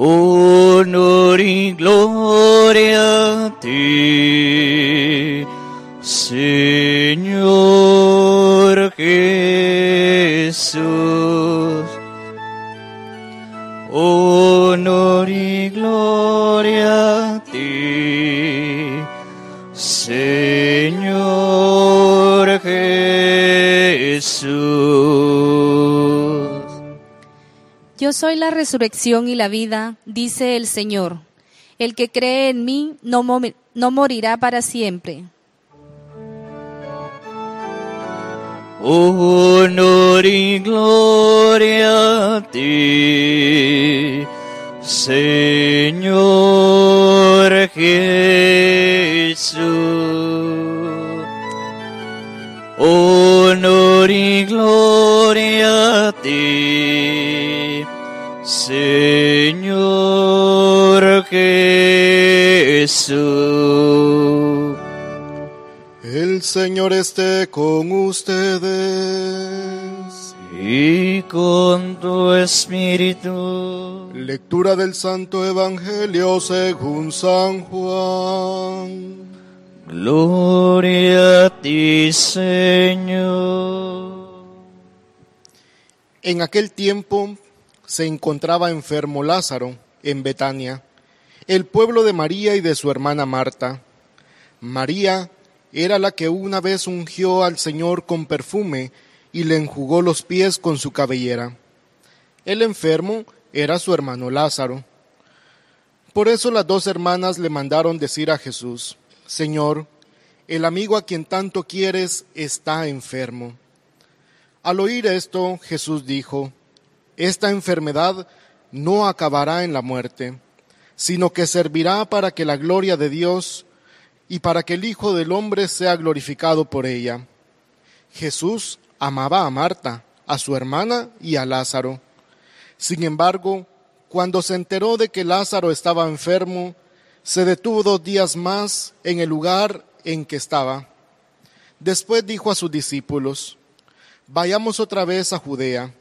Oh, honor y gloria Yo soy la resurrección y la vida, dice el Señor. El que cree en mí no, no morirá para siempre. Honor y gloria a ti, Señor Jesús. Honor y gloria a ti, Señor Jesús. El Señor esté con ustedes. y con tu espíritu. Lectura del Santo Evangelio según San Juan. Gloria a ti, Señor. En aquel tiempo se encontraba enfermo Lázaro en Betania, el pueblo de María y de su hermana Marta. María era la que una vez ungió al Señor con perfume y le enjugó los pies con su cabellera. El enfermo era su hermano Lázaro. Por eso las dos hermanas le mandaron decir a Jesús, Señor, el amigo a quien tanto quieres está enfermo. Al oír esto, Jesús dijo, Esta enfermedad no acabará en la muerte, sino que servirá para que la gloria de Dios y para que el Hijo del Hombre sea glorificado por ella. Jesús amaba a Marta, a su hermana y a Lázaro. Sin embargo, cuando se enteró de que Lázaro estaba enfermo, se detuvo dos días más en el lugar en que estaba. Después dijo a sus discípulos, Vayamos otra vez a Judea.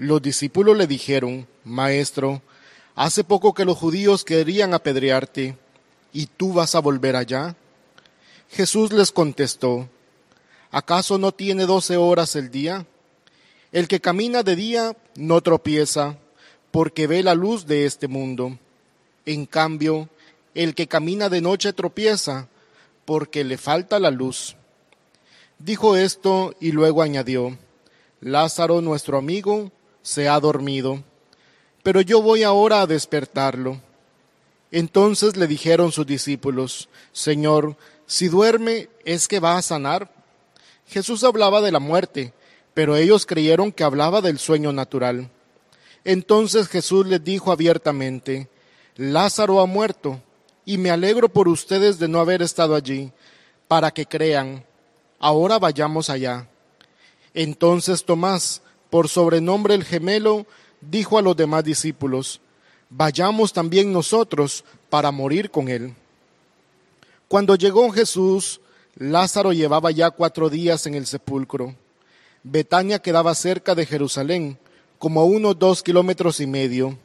Los discípulos le dijeron, Maestro, hace poco que los judíos querían apedrearte, ¿y tú vas a volver allá? Jesús les contestó, ¿acaso no tiene doce horas el día? El que camina de día no tropieza, porque ve la luz de este mundo. En cambio, el que camina de noche tropieza, porque le falta la luz. Dijo esto y luego añadió, Lázaro, nuestro amigo, se ha dormido, pero yo voy ahora a despertarlo. Entonces le dijeron sus discípulos, Señor, si duerme, ¿es que va a sanar? Jesús hablaba de la muerte, pero ellos creyeron que hablaba del sueño natural. Entonces Jesús les dijo abiertamente, Lázaro ha muerto, y me alegro por ustedes de no haber estado allí, para que crean. Ahora vayamos allá. Entonces Tomás, por sobrenombre el gemelo, dijo a los demás discípulos, Vayamos también nosotros para morir con él. Cuando llegó Jesús, Lázaro llevaba ya cuatro días en el sepulcro. Betania quedaba cerca de Jerusalén, como a unos dos kilómetros y medio,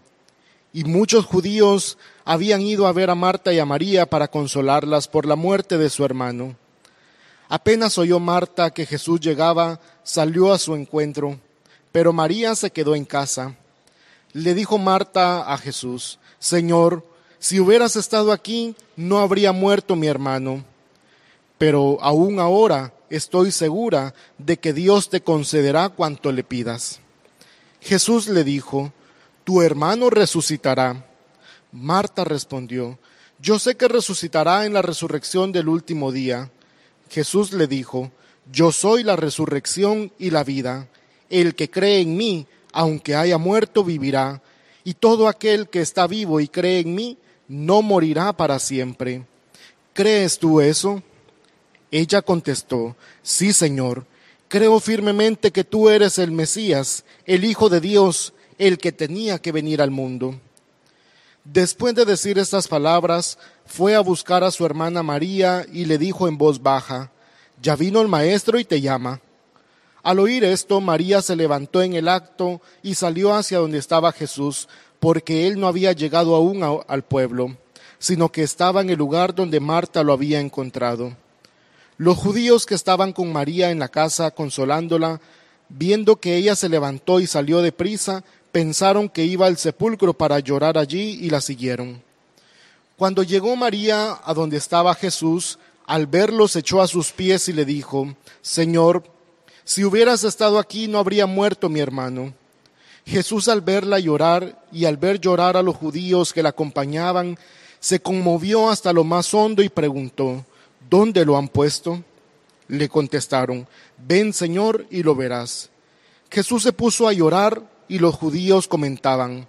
y muchos judíos habían ido a ver a Marta y a María para consolarlas por la muerte de su hermano. Apenas oyó Marta que Jesús llegaba, salió a su encuentro, pero María se quedó en casa. Le dijo Marta a Jesús, Señor, si hubieras estado aquí, no habría muerto mi hermano. Pero aún ahora estoy segura de que Dios te concederá cuanto le pidas. Jesús le dijo, Tu hermano resucitará. Marta respondió, Yo sé que resucitará en la resurrección del último día. Jesús le dijo, Yo soy la resurrección y la vida. El que cree en mí, aunque haya muerto, vivirá. Y todo aquel que está vivo y cree en mí, no morirá para siempre. ¿Crees tú eso? Ella contestó, Sí, Señor, creo firmemente que tú eres el Mesías, el Hijo de Dios, el que tenía que venir al mundo. Después de decir estas palabras, fue a buscar a su hermana María y le dijo en voz baja, Ya vino el maestro y te llama. Al oír esto, María se levantó en el acto y salió hacia donde estaba Jesús, porque él no había llegado aún al pueblo, sino que estaba en el lugar donde Marta lo había encontrado. Los judíos que estaban con María en la casa consolándola, viendo que ella se levantó y salió de prisa, pensaron que iba al sepulcro para llorar allí y la siguieron. Cuando llegó María a donde estaba Jesús, al verlo se echó a sus pies y le dijo, Señor, si hubieras estado aquí no habría muerto mi hermano. Jesús al verla llorar y al ver llorar a los judíos que la acompañaban, se conmovió hasta lo más hondo y preguntó, ¿Dónde lo han puesto? Le contestaron, Ven Señor y lo verás. Jesús se puso a llorar y los judíos comentaban,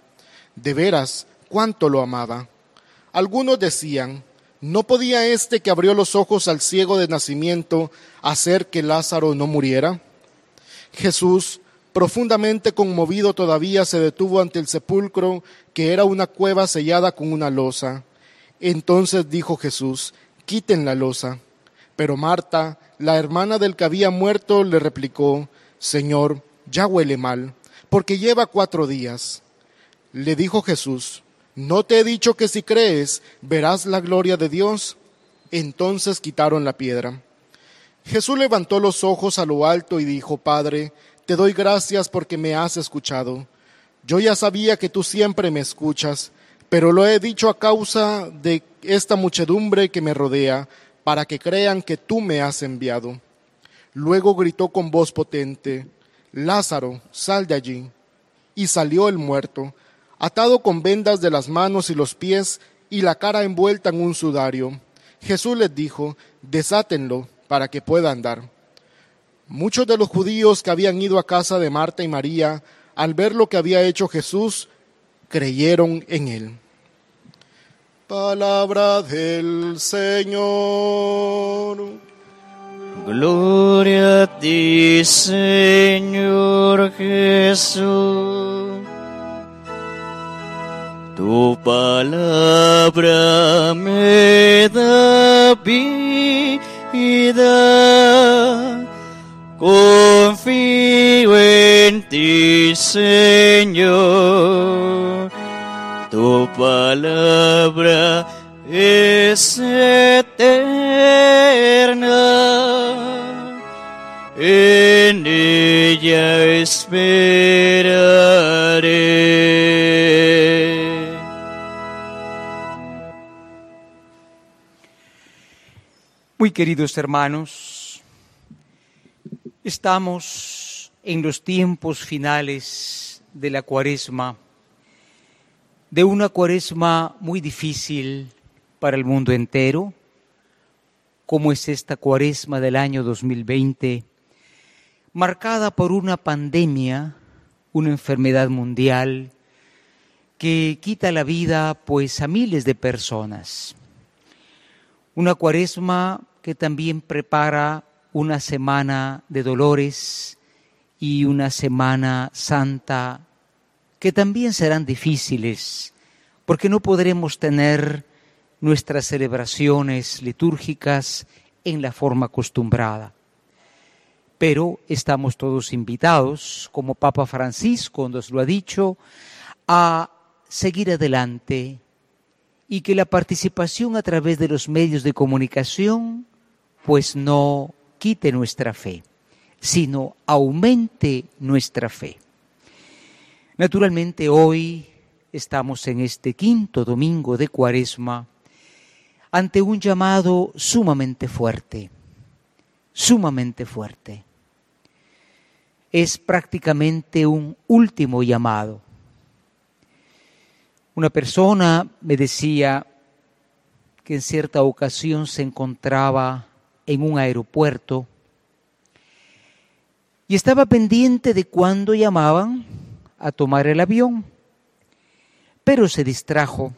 De veras, cuánto lo amaba. Algunos decían, ¿no podía este que abrió los ojos al ciego de nacimiento hacer que Lázaro no muriera? Jesús, profundamente conmovido todavía, se detuvo ante el sepulcro, que era una cueva sellada con una losa. Entonces dijo Jesús, quiten la losa. Pero Marta, la hermana del que había muerto, le replicó, Señor, ya huele mal, porque lleva cuatro días. Le dijo Jesús, ¿no te he dicho que si crees verás la gloria de Dios? Entonces quitaron la piedra. Jesús levantó los ojos a lo alto y dijo, Padre, te doy gracias porque me has escuchado. Yo ya sabía que tú siempre me escuchas, pero lo he dicho a causa de esta muchedumbre que me rodea, para que crean que tú me has enviado. Luego gritó con voz potente, Lázaro, sal de allí. Y salió el muerto, atado con vendas de las manos y los pies y la cara envuelta en un sudario. Jesús les dijo, desátenlo para que pueda andar. Muchos de los judíos que habían ido a casa de Marta y María, al ver lo que había hecho Jesús, creyeron en él. Palabra del Señor. Gloria a ti, Señor Jesús. Tu palabra me da vida. Confío en ti, Señor. Tu palabra es eterna. En ella esperaré. Muy queridos hermanos, estamos en los tiempos finales de la cuaresma, de una cuaresma muy difícil para el mundo entero, como es esta cuaresma del año 2020, marcada por una pandemia, una enfermedad mundial que quita la vida pues a miles de personas. Una cuaresma que también prepara una semana de dolores y una semana santa que también serán difíciles porque no podremos tener nuestras celebraciones litúrgicas en la forma acostumbrada. Pero estamos todos invitados, como Papa Francisco nos lo ha dicho, a seguir adelante y que la participación a través de los medios de comunicación pues no quite nuestra fe, sino aumente nuestra fe. Naturalmente hoy estamos en este quinto domingo de Cuaresma ante un llamado sumamente fuerte, sumamente fuerte. Es prácticamente un último llamado. Una persona me decía que en cierta ocasión se encontraba en un aeropuerto y estaba pendiente de cuándo llamaban a tomar el avión, pero se distrajo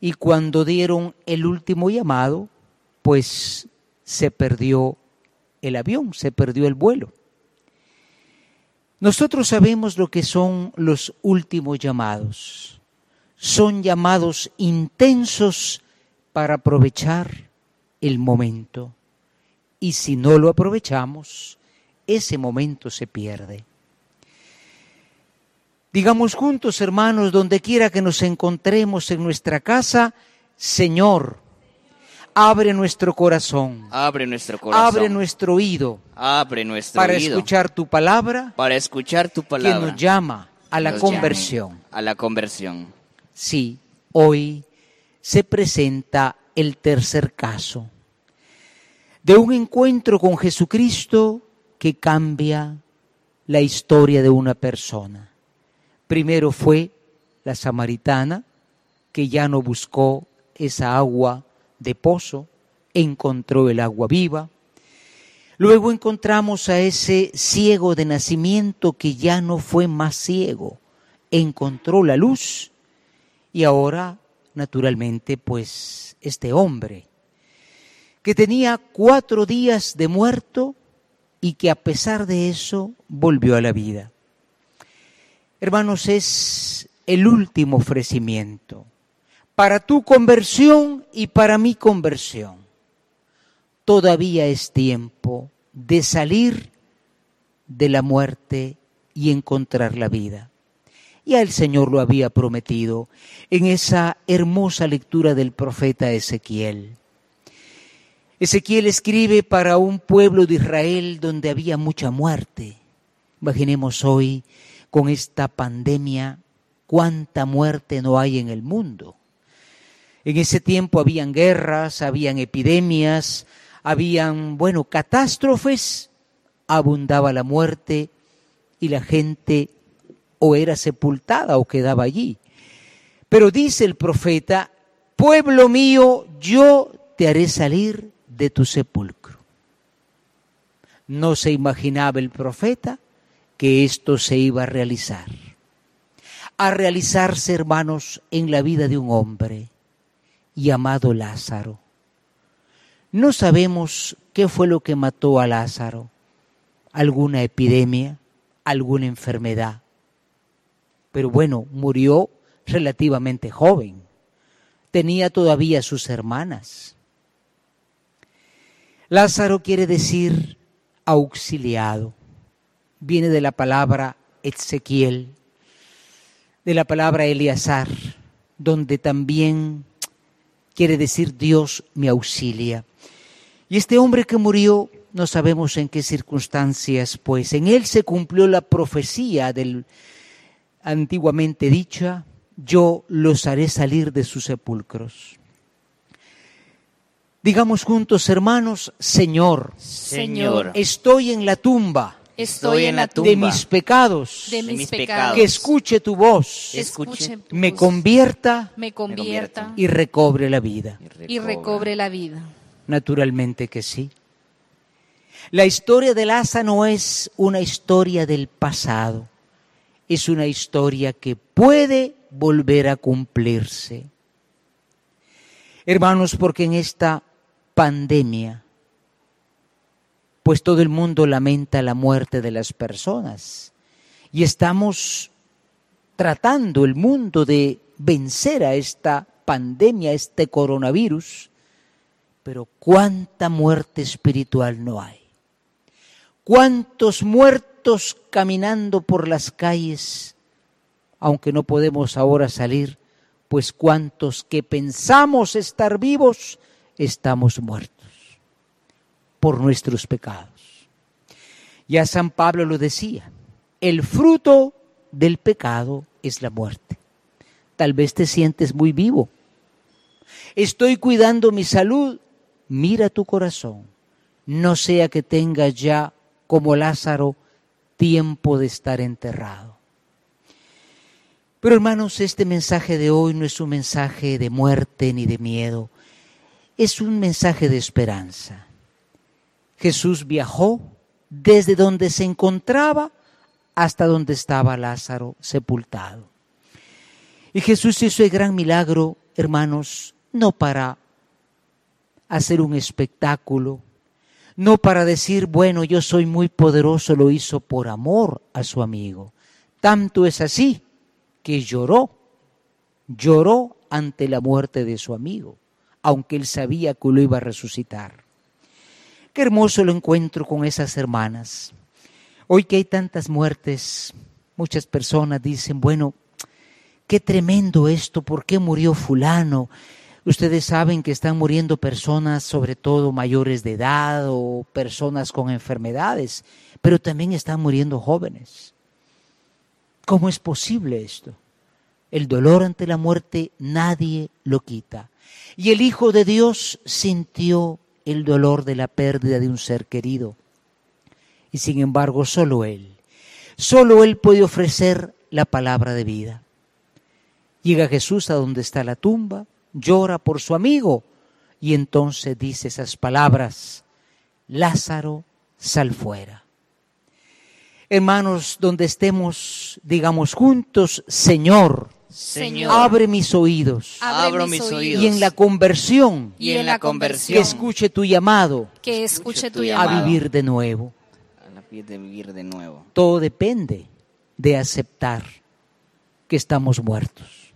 y cuando dieron el último llamado, pues se perdió el avión, se perdió el vuelo. Nosotros sabemos lo que son los últimos llamados. Son llamados intensos para aprovechar el momento. Y si no lo aprovechamos, ese momento se pierde. Digamos juntos, hermanos, donde quiera que nos encontremos en nuestra casa, Señor, abre nuestro corazón, Abre nuestro corazón. abre nuestro oído Abre nuestro para oído escuchar tu palabra para escuchar tu que palabra. nos llama a la Nos conversión. A la conversión. Sí, hoy se presenta el tercer caso de un encuentro con Jesucristo que cambia la historia de una persona. Primero fue la samaritana que ya no buscó esa agua de pozo, encontró el agua viva. Luego encontramos a ese ciego de nacimiento que ya no fue más ciego, encontró la luz y ahora, naturalmente, pues este hombre que tenía cuatro días de muerto y que a pesar de eso volvió a la vida. Hermanos, es el último ofrecimiento para tu conversión y para mi conversión. Todavía es tiempo de salir de la muerte y encontrar la vida. Ya el Señor lo había prometido en esa hermosa lectura del profeta Ezequiel. Ezequiel escribe para un pueblo de Israel donde había mucha muerte. Imaginemos hoy con esta pandemia cuánta muerte no hay en el mundo. En ese tiempo habían guerras, habían epidemias, habían, bueno, catástrofes, abundaba la muerte y la gente o era sepultada o quedaba allí. Pero dice el profeta, pueblo mío, yo te haré salir de tu sepulcro. No se imaginaba el profeta que esto se iba a realizar. A realizarse, hermanos, en la vida de un hombre llamado Lázaro. No sabemos qué fue lo que mató a Lázaro, alguna epidemia, alguna enfermedad. Pero bueno, murió relativamente joven. Tenía todavía sus hermanas. Lázaro quiere decir auxiliado. Viene de la palabra Ezequiel, de la palabra Eleazar, donde también quiere decir Dios me auxilia. Y este hombre que murió, no sabemos en qué circunstancias, pues en él se cumplió la profecía del antiguamente dicha, yo los haré salir de sus sepulcros. Digamos juntos, hermanos, Señor, Señor, estoy en la tumba Estoy en la tumba de mis pecados, de mis pecados. pecados. que escuche tu voz, Escuche tu me voz. convierta me convierta y recobre la vida. y recobre la vida. Naturalmente que sí. La historia de Lázaro no es una historia del pasado, es una historia que puede volver a cumplirse. Hermanos, porque en esta pandemia, pues todo el mundo lamenta la muerte de las personas y estamos tratando el mundo de vencer a esta pandemia, a este coronavirus, pero cuánta muerte espiritual no hay. Cuántos muertos caminando por las calles, aunque no podemos ahora salir, pues cuántos que pensamos estar vivos, estamos muertos por nuestros pecados. Ya San Pablo lo decía, el fruto del pecado es la muerte. Tal vez te sientes muy vivo. Estoy cuidando mi salud. Mira tu corazón. No sea que tengas ya, como Lázaro, tiempo de estar enterrado. Pero hermanos, este mensaje de hoy no es un mensaje de muerte ni de miedo. Es un mensaje de esperanza. Jesús viajó desde donde se encontraba hasta donde estaba Lázaro sepultado. Y Jesús hizo el gran milagro, hermanos, no para hacer un espectáculo, no para decir, bueno, yo soy muy poderoso, lo hizo por amor a su amigo. Tanto es así que lloró, lloró ante la muerte de su amigo, aunque él sabía que lo iba a resucitar. Qué hermoso lo encuentro con esas hermanas. Hoy que hay tantas muertes, Muchas personas dicen, bueno, qué tremendo esto, ¿por qué murió fulano? Ustedes saben que están muriendo personas, sobre todo mayores de edad o personas con enfermedades, pero también están muriendo jóvenes. ¿Cómo es posible esto? El dolor ante la muerte nadie lo quita. Y el Hijo de Dios sintió el dolor de la pérdida de un ser querido. Y sin embargo, solo Él, solo Él puede ofrecer la palabra de vida. Llega Jesús a donde está la tumba, llora por su amigo y entonces dice esas palabras, Lázaro, sal fuera. Hermanos, donde estemos, digamos juntos, Señor, Señor, abre mis oídos abro mis oídos y en la conversión y en la que escuche tu llamado que escuche tu a vivir de nuevo. a la pie de vivir de nuevo. Todo depende de aceptar que estamos muertos.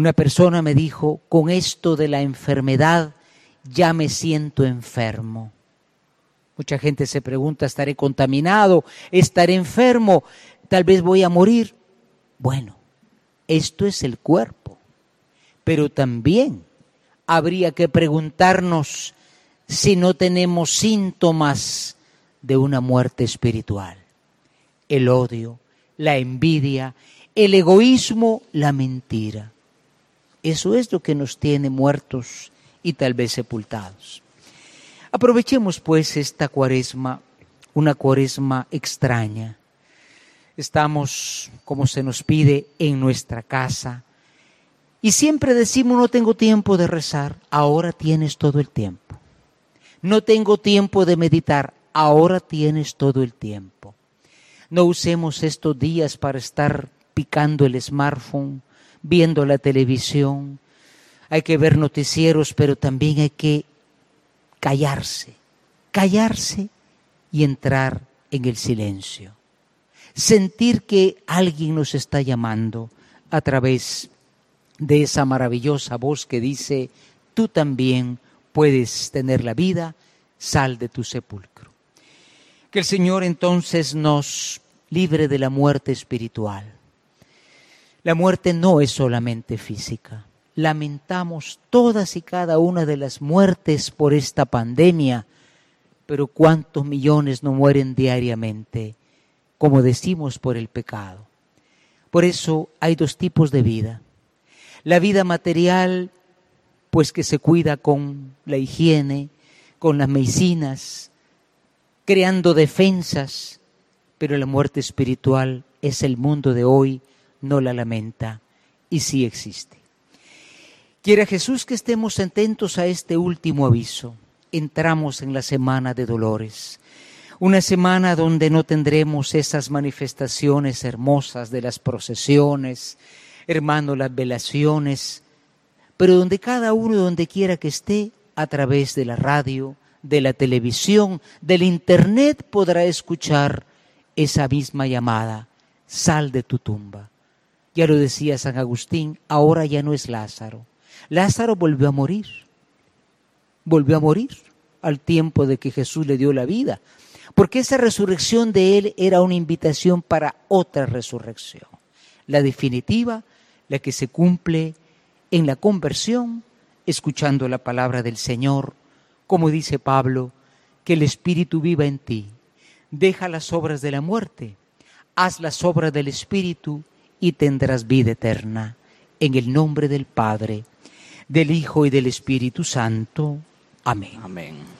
Una persona me dijo, con esto de la enfermedad ya me siento enfermo. Mucha gente se pregunta, ¿estaré contaminado? ¿Estaré enfermo? ¿Tal vez voy a morir? Bueno, esto es el cuerpo. Pero también habría que preguntarnos si no tenemos síntomas de una muerte espiritual. El odio, la envidia, el egoísmo, la mentira. Eso es lo que nos tiene muertos y tal vez sepultados. Aprovechemos pues esta cuaresma, una cuaresma extraña. Estamos, como se nos pide, en nuestra casa. Y siempre decimos, no tengo tiempo de rezar. Ahora tienes todo el tiempo. No tengo tiempo de meditar. Ahora tienes todo el tiempo. No usemos estos días para estar picando el smartphone, viendo la televisión. Hay que ver noticieros, pero también hay que callarse, callarse y entrar en el silencio. Sentir que alguien nos está llamando a través de esa maravillosa voz que dice, tú también puedes tener la vida, sal de tu sepulcro. Que el Señor entonces nos libre de la muerte espiritual. La muerte no es solamente física. Lamentamos todas y cada una de las muertes por esta pandemia, pero cuántos millones no mueren diariamente, como decimos, por el pecado. Por eso hay dos tipos de vida. La vida material, pues que se cuida con la higiene, con las medicinas, creando defensas, pero la muerte espiritual es el mundo de hoy, no la lamenta y sí existe. Quiera Jesús que estemos atentos a este último aviso. Entramos en la semana de dolores, una semana donde no tendremos esas manifestaciones hermosas de las procesiones, hermano, las velaciones, pero donde cada uno, donde quiera que esté, a través de la radio, de la televisión, del internet, podrá escuchar esa misma llamada, sal de tu tumba. Ya lo decía San Agustín, ahora ya no es Lázaro. Lázaro volvió a morir, volvió a morir al tiempo de que Jesús le dio la vida, porque esa resurrección de él era una invitación para otra resurrección, la definitiva, la que se cumple en la conversión, escuchando la palabra del Señor, como dice Pablo, que el Espíritu viva en ti, deja las obras de la muerte, haz las obras del Espíritu y tendrás vida eterna. En el nombre del Padre, del Hijo y del Espíritu Santo. Amén. Amén.